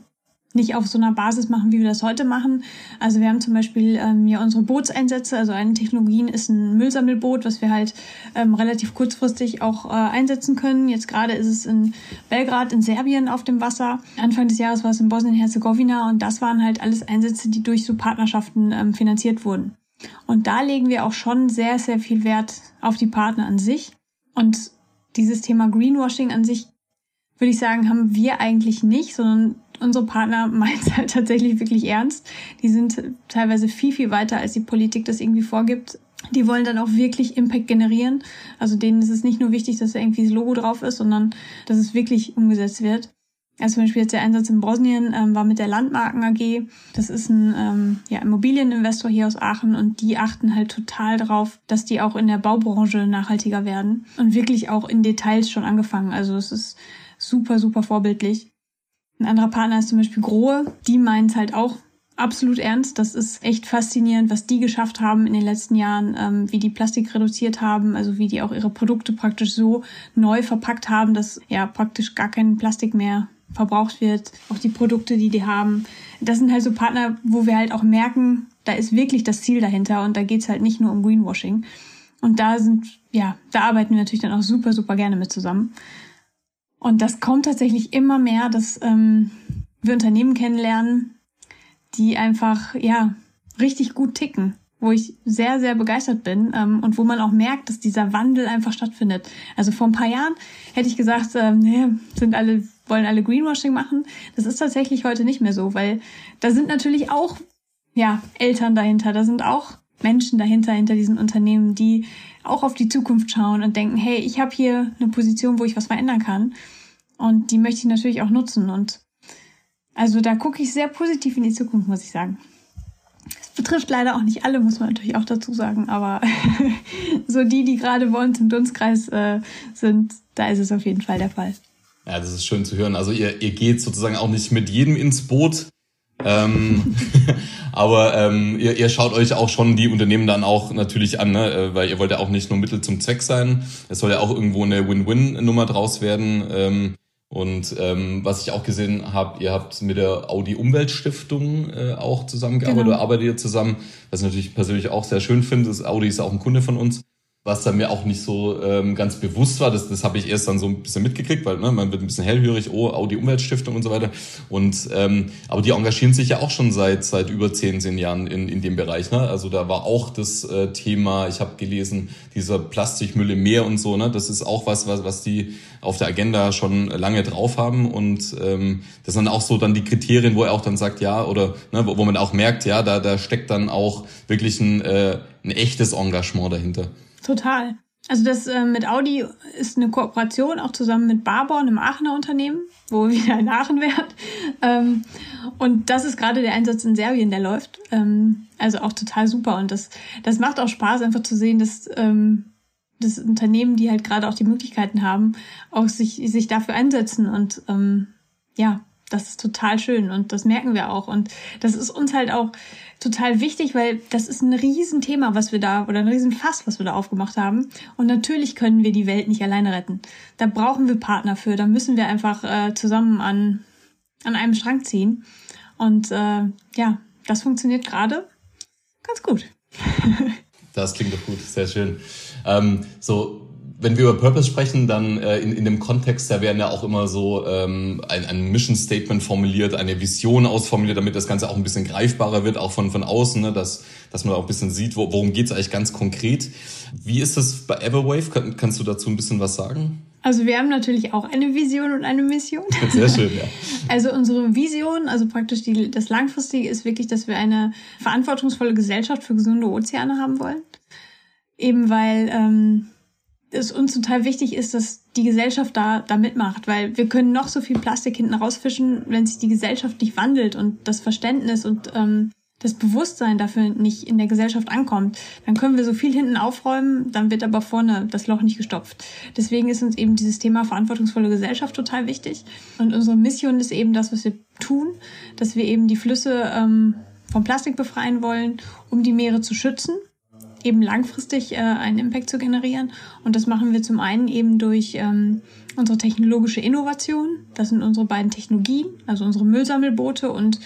nicht auf so einer Basis machen, wie wir das heute machen. Also wir haben zum Beispiel ähm, ja unsere Bootseinsätze. Also eine Technologien ist ein Müllsammelboot, was wir halt ähm, relativ kurzfristig auch äh, einsetzen können. Jetzt gerade ist es in Belgrad in Serbien auf dem Wasser. Anfang des Jahres war es in Bosnien-Herzegowina und das waren halt alles Einsätze, die durch so Partnerschaften ähm, finanziert wurden. Und da legen wir auch schon sehr, sehr viel Wert auf die Partner an sich. Und dieses Thema Greenwashing an sich, würde ich sagen, haben wir eigentlich nicht, sondern unsere Partner meinen es halt tatsächlich wirklich ernst. Die sind teilweise viel, viel weiter, als die Politik das irgendwie vorgibt. Die wollen dann auch wirklich Impact generieren. Also denen ist es nicht nur wichtig, dass da irgendwie das Logo drauf ist, sondern dass es wirklich umgesetzt wird. Also zum Beispiel jetzt der Einsatz in Bosnien ähm, war mit der Landmarken AG. Das ist ein ähm, ja, Immobilieninvestor hier aus Aachen und die achten halt total darauf, dass die auch in der Baubranche nachhaltiger werden und wirklich auch in Details schon angefangen. Also es ist super, super vorbildlich. Ein anderer Partner ist zum Beispiel Grohe. Die meinen es halt auch absolut ernst. Das ist echt faszinierend, was die geschafft haben in den letzten Jahren, ähm, wie die Plastik reduziert haben, also wie die auch ihre Produkte praktisch so neu verpackt haben, dass ja praktisch gar kein Plastik mehr verbraucht wird, auch die Produkte, die die haben. Das sind halt so Partner, wo wir halt auch merken, da ist wirklich das Ziel dahinter und da geht's halt nicht nur um Greenwashing. Und da sind, ja, da arbeiten wir natürlich dann auch super, super gerne mit zusammen. Und das kommt tatsächlich immer mehr, dass ähm, wir Unternehmen kennenlernen, die einfach, ja, richtig gut ticken wo ich sehr, sehr begeistert bin ähm, und wo man auch merkt, dass dieser Wandel einfach stattfindet. Also vor ein paar Jahren hätte ich gesagt, ähm, nee, sind alle, wollen alle Greenwashing machen. Das ist tatsächlich heute nicht mehr so, weil da sind natürlich auch ja, Eltern dahinter, da sind auch Menschen dahinter, hinter diesen Unternehmen, die auch auf die Zukunft schauen und denken, hey, ich habe hier eine Position, wo ich was verändern kann. Und die möchte ich natürlich auch nutzen. Und also da gucke ich sehr positiv in die Zukunft, muss ich sagen betrifft leider auch nicht alle, muss man natürlich auch dazu sagen. Aber so die, die gerade bei uns im Dunstkreis äh, sind, da ist es auf jeden Fall der Fall. Ja, das ist schön zu hören. Also ihr, ihr geht sozusagen auch nicht mit jedem ins Boot. Ähm, aber ähm, ihr, ihr schaut euch auch schon die Unternehmen dann auch natürlich an, ne? Äh, weil ihr wollt ja auch nicht nur Mittel zum Zweck sein. Es soll ja auch irgendwo eine Win-Win-Nummer draus werden. Ähm, und ähm, was ich auch gesehen habe, ihr habt mit der Audi Umweltstiftung äh, auch zusammengearbeitet genau. oder arbeitet ihr zusammen, was ich natürlich persönlich auch sehr schön finde. Audi ist auch ein Kunde von uns was da mir auch nicht so ähm, ganz bewusst war. Das, das habe ich erst dann so ein bisschen mitgekriegt, weil ne, man wird ein bisschen hellhörig, oh, Audi Umweltstiftung und so weiter. Und ähm, aber die engagieren sich ja auch schon seit seit über zehn, zehn Jahren in, in dem Bereich. Ne? Also da war auch das äh, Thema, ich habe gelesen, dieser Plastikmüll im Meer und so. Ne? Das ist auch was, was, was die auf der Agenda schon lange drauf haben. Und ähm, das sind auch so dann die Kriterien, wo er auch dann sagt, ja, oder ne, wo, wo man auch merkt, ja, da, da steckt dann auch wirklich ein, äh, ein echtes Engagement dahinter. Total. Also das äh, mit Audi ist eine Kooperation auch zusammen mit Barborn, einem Aachener Unternehmen, wo wieder in Aachen wären. Ähm, und das ist gerade der Einsatz in Serbien, der läuft. Ähm, also auch total super. Und das, das macht auch Spaß, einfach zu sehen, dass ähm, das Unternehmen, die halt gerade auch die Möglichkeiten haben, auch sich, sich dafür einsetzen. Und ähm, ja, das ist total schön und das merken wir auch. Und das ist uns halt auch total wichtig, weil das ist ein Riesenthema, was wir da, oder ein Riesenfass, was wir da aufgemacht haben. Und natürlich können wir die Welt nicht alleine retten. Da brauchen wir Partner für. Da müssen wir einfach äh, zusammen an, an einem Strang ziehen. Und äh, ja, das funktioniert gerade ganz gut. das klingt doch gut, sehr schön. Ähm, so, wenn wir über Purpose sprechen, dann äh, in, in dem Kontext, da werden ja auch immer so ähm, ein, ein Mission Statement formuliert, eine Vision ausformuliert, damit das Ganze auch ein bisschen greifbarer wird, auch von, von außen, ne, dass, dass man auch ein bisschen sieht, wo, worum geht's eigentlich ganz konkret. Wie ist das bei Everwave? Kann, kannst du dazu ein bisschen was sagen? Also wir haben natürlich auch eine Vision und eine Mission. Sehr schön, ja. Also unsere Vision, also praktisch die, das Langfristige ist wirklich, dass wir eine verantwortungsvolle Gesellschaft für gesunde Ozeane haben wollen. Eben weil ähm, es uns total wichtig ist, dass die Gesellschaft da, da mitmacht, weil wir können noch so viel Plastik hinten rausfischen, wenn sich die Gesellschaft nicht wandelt und das Verständnis und ähm, das Bewusstsein dafür nicht in der Gesellschaft ankommt, dann können wir so viel hinten aufräumen, dann wird aber vorne das Loch nicht gestopft. Deswegen ist uns eben dieses Thema verantwortungsvolle Gesellschaft total wichtig. Und unsere Mission ist eben das, was wir tun, dass wir eben die Flüsse ähm, vom Plastik befreien wollen, um die Meere zu schützen eben langfristig äh, einen Impact zu generieren. Und das machen wir zum einen eben durch ähm, unsere technologische Innovation. Das sind unsere beiden Technologien, also unsere Müllsammelboote und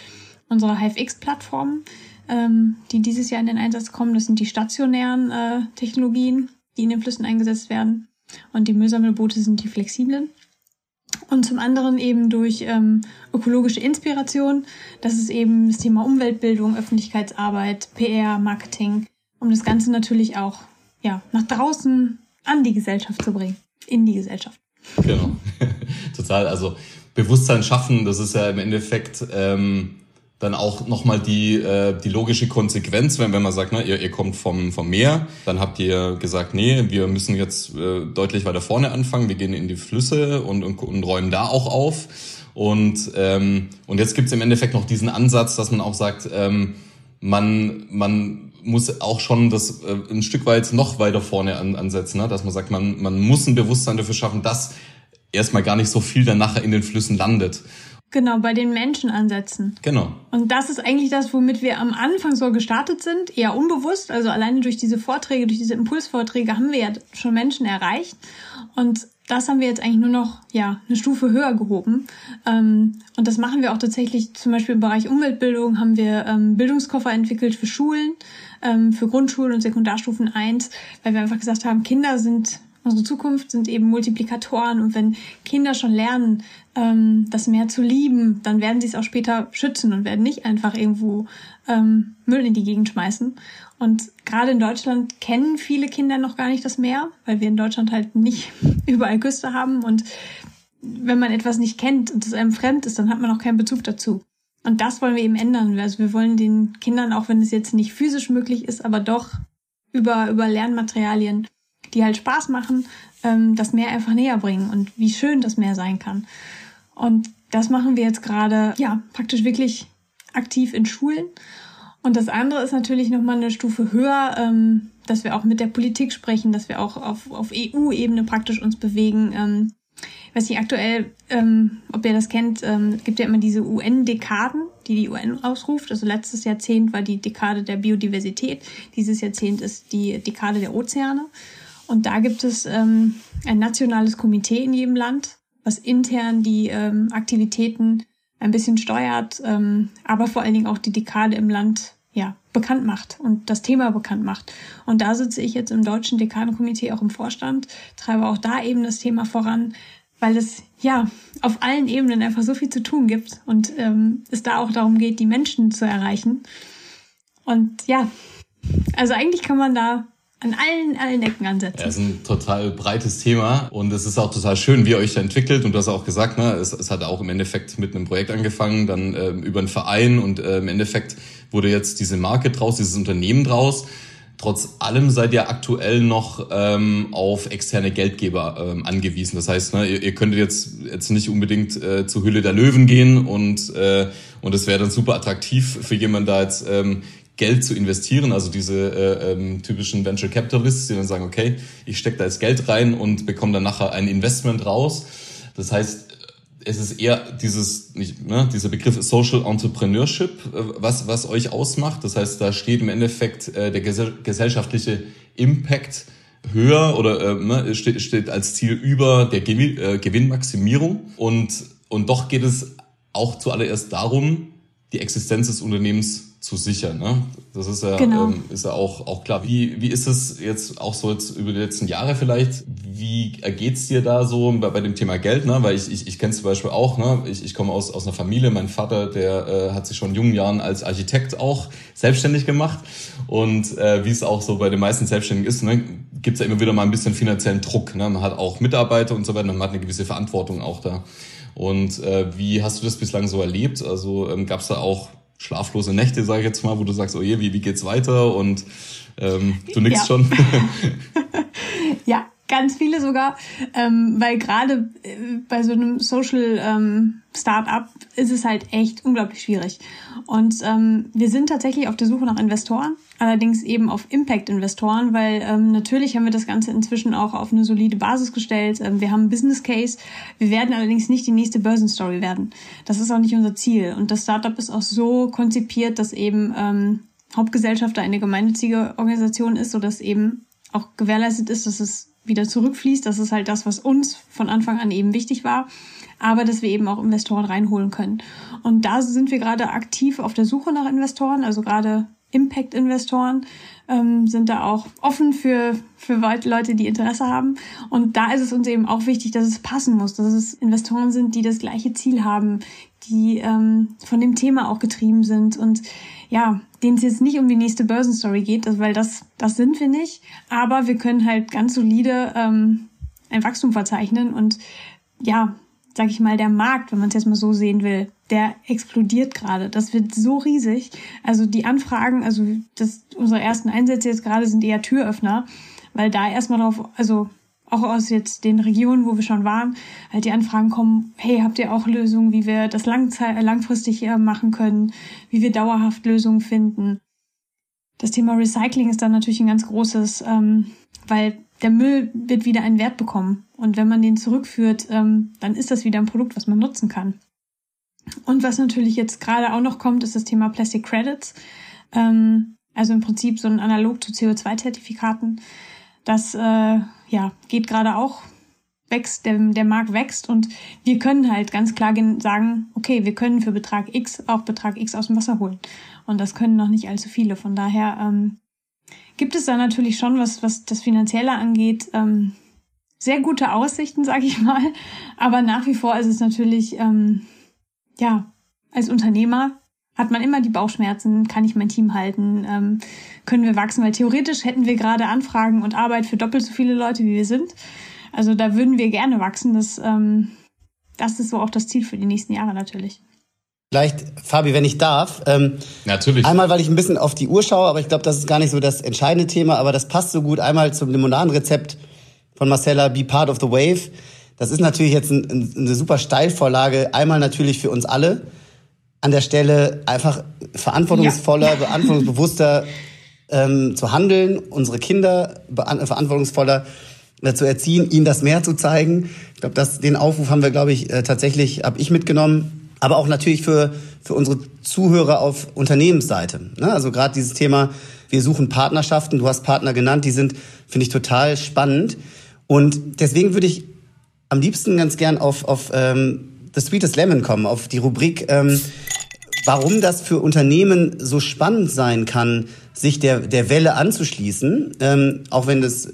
unsere HiveX-Plattformen, ähm, die dieses Jahr in den Einsatz kommen. Das sind die stationären äh, Technologien, die in den Flüssen eingesetzt werden. Und die Müllsammelboote sind die flexiblen. Und zum anderen eben durch ähm, ökologische Inspiration. Das ist eben das Thema Umweltbildung, Öffentlichkeitsarbeit, PR, Marketing, um das Ganze natürlich auch ja, nach draußen an die Gesellschaft zu bringen, in die Gesellschaft. Genau, total. Also Bewusstsein schaffen, das ist ja im Endeffekt ähm, dann auch nochmal die, äh, die logische Konsequenz, wenn, wenn man sagt, ne, ihr, ihr kommt vom, vom Meer, dann habt ihr gesagt, nee, wir müssen jetzt äh, deutlich weiter vorne anfangen, wir gehen in die Flüsse und, und, und räumen da auch auf. Und, ähm, und jetzt gibt's im Endeffekt noch diesen Ansatz, dass man auch sagt, ähm, man, man muss auch schon das äh, ein Stück weit noch weiter vorne an, ansetzen, ne? dass man sagt, man, man muss ein Bewusstsein dafür schaffen, dass erstmal gar nicht so viel dann nachher in den Flüssen landet. Genau, bei den Menschen ansetzen. Genau. Und das ist eigentlich das, womit wir am Anfang so gestartet sind, eher unbewusst. Also alleine durch diese Vorträge, durch diese Impulsvorträge haben wir ja schon Menschen erreicht. Und das haben wir jetzt eigentlich nur noch ja eine Stufe höher gehoben. Ähm, und das machen wir auch tatsächlich zum Beispiel im Bereich Umweltbildung haben wir ähm, Bildungskoffer entwickelt für Schulen, ähm, für Grundschulen und Sekundarstufen 1, weil wir einfach gesagt haben, Kinder sind unsere Zukunft, sind eben Multiplikatoren und wenn Kinder schon lernen, ähm, das Meer zu lieben, dann werden sie es auch später schützen und werden nicht einfach irgendwo ähm, Müll in die Gegend schmeißen. Und gerade in Deutschland kennen viele Kinder noch gar nicht das Meer, weil wir in Deutschland halt nicht überall Küste haben und wenn man etwas nicht kennt und es einem fremd ist, dann hat man auch keinen Bezug dazu. Und das wollen wir eben ändern. Also wir wollen den Kindern, auch wenn es jetzt nicht physisch möglich ist, aber doch über, über Lernmaterialien, die halt Spaß machen, ähm, das Meer einfach näher bringen und wie schön das Meer sein kann. Und das machen wir jetzt gerade, ja, praktisch wirklich aktiv in Schulen. Und das andere ist natürlich nochmal eine Stufe höher, ähm, dass wir auch mit der Politik sprechen, dass wir auch auf, auf EU-Ebene praktisch uns bewegen, ähm, weiß nicht, aktuell, ähm, ob ihr das kennt, ähm, gibt ja immer diese UN-Dekaden, die die UN ausruft. Also letztes Jahrzehnt war die Dekade der Biodiversität. Dieses Jahrzehnt ist die Dekade der Ozeane. Und da gibt es ähm, ein nationales Komitee in jedem Land, was intern die ähm, Aktivitäten ein bisschen steuert, ähm, aber vor allen Dingen auch die Dekade im Land ja, bekannt macht und das Thema bekannt macht. Und da sitze ich jetzt im Deutschen Dekadenkomitee auch im Vorstand, treibe auch da eben das Thema voran, weil es ja auf allen Ebenen einfach so viel zu tun gibt und ähm, es da auch darum geht, die Menschen zu erreichen. Und ja, also eigentlich kann man da an allen, allen Ecken ansetzen. Ja, ist ein total breites Thema und es ist auch total schön, wie ihr euch da entwickelt. Und du hast auch gesagt, ne, es, es hat auch im Endeffekt mit einem Projekt angefangen, dann ähm, über einen Verein und äh, im Endeffekt wurde jetzt diese Marke draus, dieses Unternehmen draus. Trotz allem seid ihr aktuell noch ähm, auf externe Geldgeber ähm, angewiesen. Das heißt, ne, ihr, ihr könntet jetzt jetzt nicht unbedingt äh, zur Hülle der Löwen gehen und äh, und es wäre dann super attraktiv für jemanden da jetzt ähm, Geld zu investieren, also diese äh, ähm, typischen Venture Capitalists, die dann sagen, okay, ich stecke da jetzt Geld rein und bekomme dann nachher ein Investment raus. Das heißt, es ist eher dieses, nicht, ne, dieser Begriff Social Entrepreneurship, äh, was, was euch ausmacht. Das heißt, da steht im Endeffekt äh, der gesellschaftliche Impact höher oder äh, ne, steht, steht als Ziel über der Gewin, äh, Gewinnmaximierung. Und, und doch geht es auch zuallererst darum, die Existenz des Unternehmens zu sichern. Ne? Das ist ja, genau. ähm, ist ja auch, auch klar. Wie, wie ist es jetzt auch so jetzt über die letzten Jahre vielleicht? Wie ergeht's dir da so bei, bei dem Thema Geld? Ne? Weil ich, ich, ich kenne zum Beispiel auch, ne? ich, ich komme aus, aus einer Familie, mein Vater, der äh, hat sich schon in jungen Jahren als Architekt auch selbstständig gemacht. Und äh, wie es auch so bei den meisten Selbstständigen ist, ne, gibt ja immer wieder mal ein bisschen finanziellen Druck. Ne? Man hat auch Mitarbeiter und so weiter, man hat eine gewisse Verantwortung auch da. Und äh, wie hast du das bislang so erlebt? Also ähm, gab es da auch schlaflose Nächte, sage ich jetzt mal, wo du sagst, oh je, wie, wie geht's weiter? Und ähm, du nix ja. schon. ja, ganz viele sogar, ähm, weil gerade äh, bei so einem Social ähm, Startup ist es halt echt unglaublich schwierig. Und ähm, wir sind tatsächlich auf der Suche nach Investoren, allerdings eben auf Impact-Investoren, weil ähm, natürlich haben wir das Ganze inzwischen auch auf eine solide Basis gestellt. Ähm, wir haben einen Business Case. Wir werden allerdings nicht die nächste Börsenstory werden. Das ist auch nicht unser Ziel. Und das Startup ist auch so konzipiert, dass eben ähm, Hauptgesellschafter eine gemeinnützige Organisation ist, sodass eben auch gewährleistet ist, dass es wieder zurückfließt. Das ist halt das, was uns von Anfang an eben wichtig war. Aber dass wir eben auch Investoren reinholen können. Und da sind wir gerade aktiv auf der Suche nach Investoren, also gerade Impact-Investoren ähm, sind da auch offen für, für Leute, die Interesse haben. Und da ist es uns eben auch wichtig, dass es passen muss, dass es Investoren sind, die das gleiche Ziel haben, die ähm, von dem Thema auch getrieben sind und ja, denen es jetzt nicht um die nächste Börsenstory geht, weil das, das sind wir nicht. Aber wir können halt ganz solide ähm, ein Wachstum verzeichnen und ja, sag ich mal, der Markt, wenn man es jetzt mal so sehen will, der explodiert gerade. Das wird so riesig. Also die Anfragen, also das, unsere ersten Einsätze jetzt gerade sind eher Türöffner, weil da erstmal drauf, also auch aus jetzt den Regionen, wo wir schon waren, halt die Anfragen kommen, hey, habt ihr auch Lösungen, wie wir das langzeit langfristig machen können, wie wir dauerhaft Lösungen finden. Das Thema Recycling ist dann natürlich ein ganz großes, ähm, weil der Müll wird wieder einen Wert bekommen. Und wenn man den zurückführt, ähm, dann ist das wieder ein Produkt, was man nutzen kann. Und was natürlich jetzt gerade auch noch kommt, ist das Thema Plastic Credits. Ähm, also im Prinzip so ein Analog zu CO2-Zertifikaten. Das äh, ja, geht gerade auch, wächst, der, der Markt wächst und wir können halt ganz klar sagen, okay, wir können für Betrag X auch Betrag X aus dem Wasser holen. Und das können noch nicht allzu viele. Von daher ähm, gibt es da natürlich schon, was, was das Finanzielle angeht, ähm, sehr gute Aussichten, sage ich mal. Aber nach wie vor ist es natürlich, ähm, ja, als Unternehmer hat man immer die Bauchschmerzen, kann ich mein Team halten, ähm, können wir wachsen, weil theoretisch hätten wir gerade Anfragen und Arbeit für doppelt so viele Leute, wie wir sind. Also da würden wir gerne wachsen. Das, ähm, das ist so auch das Ziel für die nächsten Jahre natürlich. Vielleicht, Fabi, wenn ich darf. Ähm, Natürlich. Einmal, weil ich ein bisschen auf die Uhr schaue, aber ich glaube, das ist gar nicht so das entscheidende Thema, aber das passt so gut. Einmal zum Limonadenrezept von Marcella, Be Part of the Wave. Das ist natürlich jetzt ein, ein, eine super Steilvorlage. Einmal natürlich für uns alle an der Stelle einfach verantwortungsvoller, ja. verantwortungsbewusster ähm, zu handeln, unsere Kinder verantwortungsvoller äh, zu erziehen, ihnen das mehr zu zeigen. Ich glaube, den Aufruf haben wir, glaube ich, äh, tatsächlich, habe ich mitgenommen. Aber auch natürlich für, für unsere Zuhörer auf Unternehmensseite. Ne? Also gerade dieses Thema, wir suchen Partnerschaften, du hast Partner genannt, die sind, finde ich, total spannend. Und deswegen würde ich am liebsten ganz gern auf, auf ähm, The Sweetest Lemon kommen, auf die Rubrik ähm, warum das für Unternehmen so spannend sein kann, sich der, der Welle anzuschließen, ähm, auch wenn das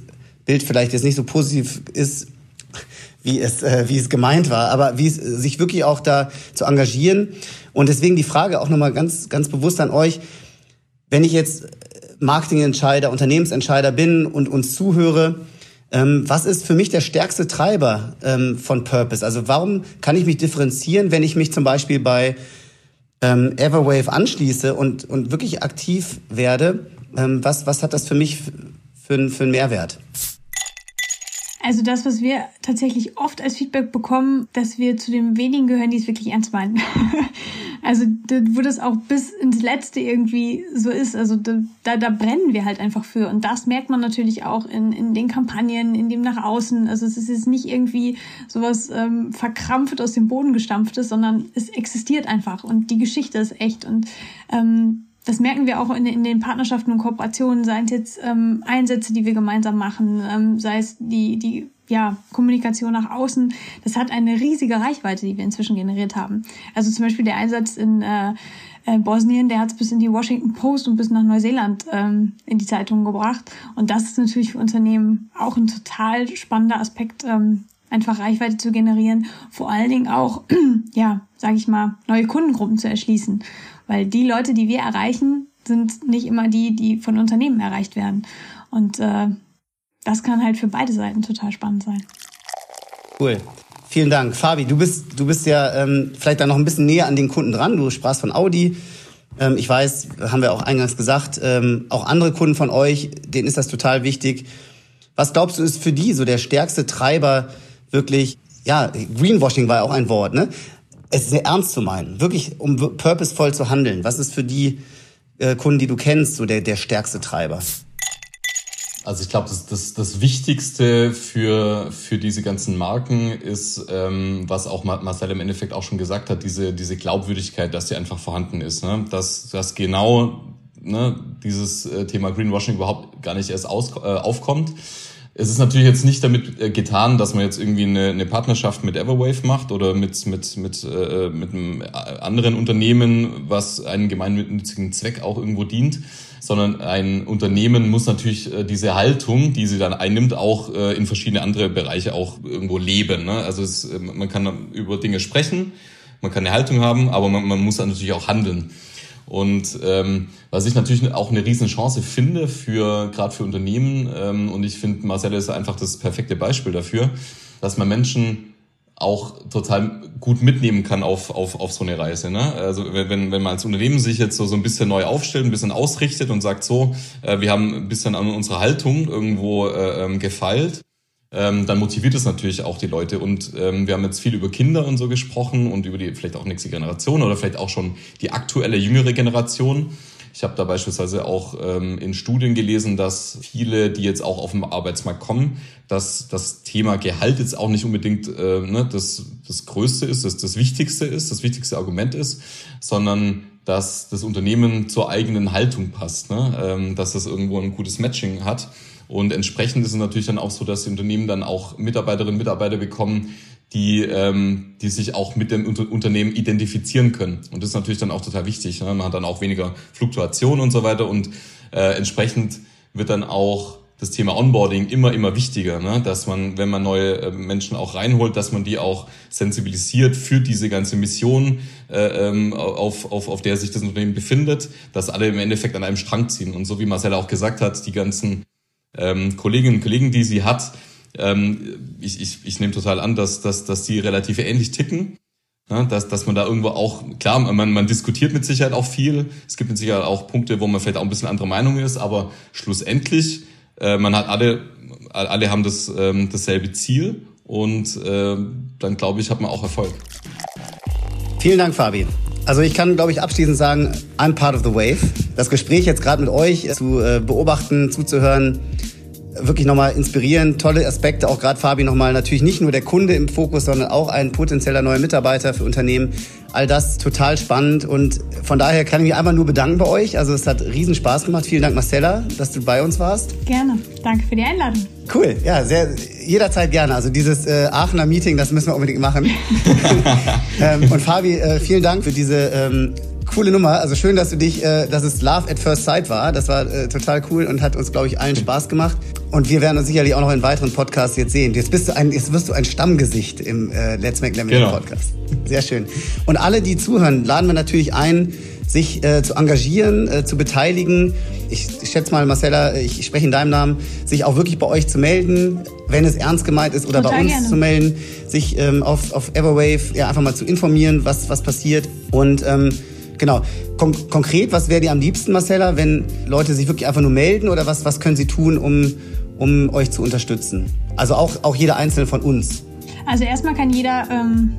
Bild vielleicht jetzt nicht so positiv ist, wie es, äh, wie es gemeint war, aber wie es, sich wirklich auch da zu engagieren. Und deswegen die Frage auch nochmal ganz, ganz bewusst an euch, wenn ich jetzt Marketingentscheider, Unternehmensentscheider bin und uns zuhöre, ähm, was ist für mich der stärkste Treiber ähm, von Purpose? Also warum kann ich mich differenzieren, wenn ich mich zum Beispiel bei ähm, Everwave anschließe und, und wirklich aktiv werde, ähm, was, was hat das für mich für, für einen Mehrwert? Also das, was wir tatsächlich oft als Feedback bekommen, dass wir zu den wenigen gehören, die es wirklich ernst meinen. also wo das auch bis ins Letzte irgendwie so ist. Also da, da brennen wir halt einfach für. Und das merkt man natürlich auch in, in den Kampagnen, in dem nach außen. Also es ist jetzt nicht irgendwie sowas ähm, verkrampft aus dem Boden gestampftes, sondern es existiert einfach. Und die Geschichte ist echt. Und ähm, das merken wir auch in, in den Partnerschaften und Kooperationen, seien es jetzt ähm, Einsätze, die wir gemeinsam machen, ähm, sei es die, die ja, Kommunikation nach außen. Das hat eine riesige Reichweite, die wir inzwischen generiert haben. Also zum Beispiel der Einsatz in äh, äh, Bosnien, der hat es bis in die Washington Post und bis nach Neuseeland ähm, in die Zeitungen gebracht. Und das ist natürlich für Unternehmen auch ein total spannender Aspekt, ähm, einfach Reichweite zu generieren, vor allen Dingen auch, ja, sage ich mal, neue Kundengruppen zu erschließen. Weil die Leute, die wir erreichen, sind nicht immer die, die von Unternehmen erreicht werden. Und äh, das kann halt für beide Seiten total spannend sein. Cool. Vielen Dank. Fabi, du bist, du bist ja ähm, vielleicht da noch ein bisschen näher an den Kunden dran. Du sprachst von Audi. Ähm, ich weiß, haben wir auch eingangs gesagt, ähm, auch andere Kunden von euch, denen ist das total wichtig. Was glaubst du, ist für die so der stärkste Treiber wirklich, ja, Greenwashing war ja auch ein Wort, ne? Es sehr ernst zu meinen, wirklich um purposeful zu handeln? Was ist für die äh, Kunden, die du kennst, so der, der stärkste Treiber? Also ich glaube, das, das, das Wichtigste für, für diese ganzen Marken ist, ähm, was auch Marcel im Endeffekt auch schon gesagt hat, diese, diese Glaubwürdigkeit, dass die einfach vorhanden ist. Ne? Dass, dass genau ne, dieses äh, Thema Greenwashing überhaupt gar nicht erst aus, äh, aufkommt. Es ist natürlich jetzt nicht damit äh, getan, dass man jetzt irgendwie eine, eine Partnerschaft mit Everwave macht oder mit, mit, mit, äh, mit einem anderen Unternehmen, was einen gemeinnützigen Zweck auch irgendwo dient, sondern ein Unternehmen muss natürlich äh, diese Haltung, die sie dann einnimmt, auch äh, in verschiedene andere Bereiche auch irgendwo leben. Ne? Also es, äh, man kann über Dinge sprechen, man kann eine Haltung haben, aber man, man muss dann natürlich auch handeln. Und ähm, was ich natürlich auch eine Riesenchance finde für gerade für Unternehmen ähm, und ich finde Marcel ist einfach das perfekte Beispiel dafür, dass man Menschen auch total gut mitnehmen kann auf, auf, auf so eine Reise. Ne? Also wenn, wenn man als Unternehmen sich jetzt so, so ein bisschen neu aufstellt, ein bisschen ausrichtet und sagt so, äh, wir haben ein bisschen an unserer Haltung irgendwo äh, ähm, gefeilt, ähm, dann motiviert es natürlich auch die Leute. Und ähm, wir haben jetzt viel über Kinder und so gesprochen und über die vielleicht auch nächste Generation oder vielleicht auch schon die aktuelle jüngere Generation. Ich habe da beispielsweise auch ähm, in Studien gelesen, dass viele, die jetzt auch auf dem Arbeitsmarkt kommen, dass das Thema Gehalt jetzt auch nicht unbedingt äh, ne, das, das Größte ist, das, das Wichtigste ist, das wichtigste Argument ist, sondern dass das Unternehmen zur eigenen Haltung passt, ne? ähm, dass das irgendwo ein gutes Matching hat. Und entsprechend ist es natürlich dann auch so, dass die Unternehmen dann auch Mitarbeiterinnen und Mitarbeiter bekommen, die, ähm, die sich auch mit dem Unternehmen identifizieren können. Und das ist natürlich dann auch total wichtig. Ne? Man hat dann auch weniger Fluktuation und so weiter und äh, entsprechend wird dann auch das Thema Onboarding immer, immer wichtiger, ne? dass man, wenn man neue äh, Menschen auch reinholt, dass man die auch sensibilisiert für diese ganze Mission, äh, ähm, auf, auf, auf der sich das Unternehmen befindet, dass alle im Endeffekt an einem Strang ziehen. Und so wie Marcella auch gesagt hat, die ganzen ähm, Kolleginnen und Kollegen, die sie hat, ähm, ich, ich, ich nehme total an, dass, dass, dass die relativ ähnlich ticken. Ja, dass, dass man da irgendwo auch, klar, man, man diskutiert mit Sicherheit auch viel. Es gibt mit Sicherheit auch Punkte, wo man vielleicht auch ein bisschen anderer Meinung ist, aber schlussendlich, äh, man hat alle, alle haben das, ähm, dasselbe Ziel und äh, dann glaube ich, hat man auch Erfolg. Vielen Dank, Fabi. Also ich kann, glaube ich, abschließend sagen, I'm part of the wave. Das Gespräch jetzt gerade mit euch zu äh, beobachten, zuzuhören, wirklich nochmal inspirierend, tolle Aspekte, auch gerade Fabi nochmal natürlich nicht nur der Kunde im Fokus, sondern auch ein potenzieller neuer Mitarbeiter für Unternehmen. All das total spannend und von daher kann ich mich einfach nur bedanken bei euch. Also es hat riesen Spaß gemacht. Vielen Dank Marcella, dass du bei uns warst. Gerne. Danke für die Einladung. Cool, ja, sehr, jederzeit gerne. Also dieses äh, Aachener Meeting, das müssen wir unbedingt machen. ähm, und Fabi, äh, vielen Dank für diese ähm, coole Nummer. Also schön, dass du dich, äh, dass es Love at First Sight war. Das war äh, total cool und hat uns, glaube ich, allen Spaß gemacht. Und wir werden uns sicherlich auch noch in weiteren Podcasts jetzt sehen. Jetzt bist du ein, jetzt wirst du ein Stammgesicht im äh, Let's Make Lemonade genau. Podcast. Sehr schön. Und alle, die zuhören, laden wir natürlich ein, sich äh, zu engagieren, äh, zu beteiligen. Ich, ich schätze mal, Marcella, ich spreche in deinem Namen, sich auch wirklich bei euch zu melden, wenn es ernst gemeint ist, oder Total bei uns gerne. zu melden, sich ähm, auf, auf Everwave ja, einfach mal zu informieren, was, was passiert. Und ähm, Genau. Kon konkret, was wäre dir am liebsten, Marcella, wenn Leute sich wirklich einfach nur melden oder was, was können sie tun, um, um euch zu unterstützen? Also auch, auch jeder Einzelne von uns. Also erstmal kann jeder ähm,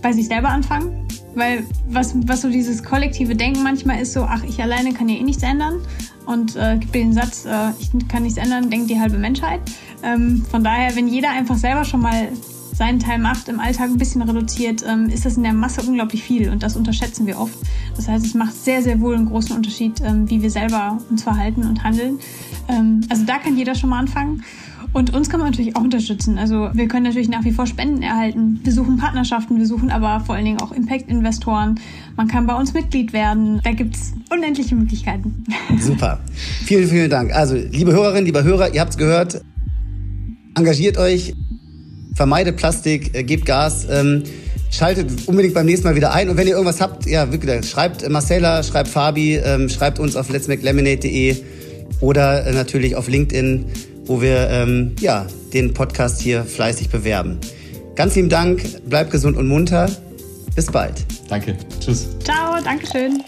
bei sich selber anfangen, weil was, was so dieses kollektive Denken manchmal ist so, ach, ich alleine kann ja eh nichts ändern und äh, gibt den Satz, äh, ich kann nichts ändern, denkt die halbe Menschheit. Ähm, von daher, wenn jeder einfach selber schon mal seinen Teil macht, im Alltag ein bisschen reduziert, ähm, ist das in der Masse unglaublich viel und das unterschätzen wir oft. Das heißt, es macht sehr, sehr wohl einen großen Unterschied, ähm, wie wir selber uns verhalten und handeln. Ähm, also da kann jeder schon mal anfangen. Und uns kann man natürlich auch unterstützen. Also wir können natürlich nach wie vor Spenden erhalten. Wir suchen Partnerschaften, wir suchen aber vor allen Dingen auch Impact-Investoren. Man kann bei uns Mitglied werden. Da gibt's unendliche Möglichkeiten. Super. Vielen, vielen Dank. Also, liebe Hörerinnen, lieber Hörer, ihr habt's gehört. Engagiert euch, vermeidet Plastik, äh, gebt Gas. Ähm, schaltet unbedingt beim nächsten Mal wieder ein. Und wenn ihr irgendwas habt, ja, wirklich, schreibt Marcella, schreibt Fabi, ähm, schreibt uns auf letsmakelemonade.de oder äh, natürlich auf LinkedIn, wo wir ähm, ja, den Podcast hier fleißig bewerben. Ganz lieben Dank, bleibt gesund und munter. Bis bald. Danke. Tschüss. Ciao, Dankeschön.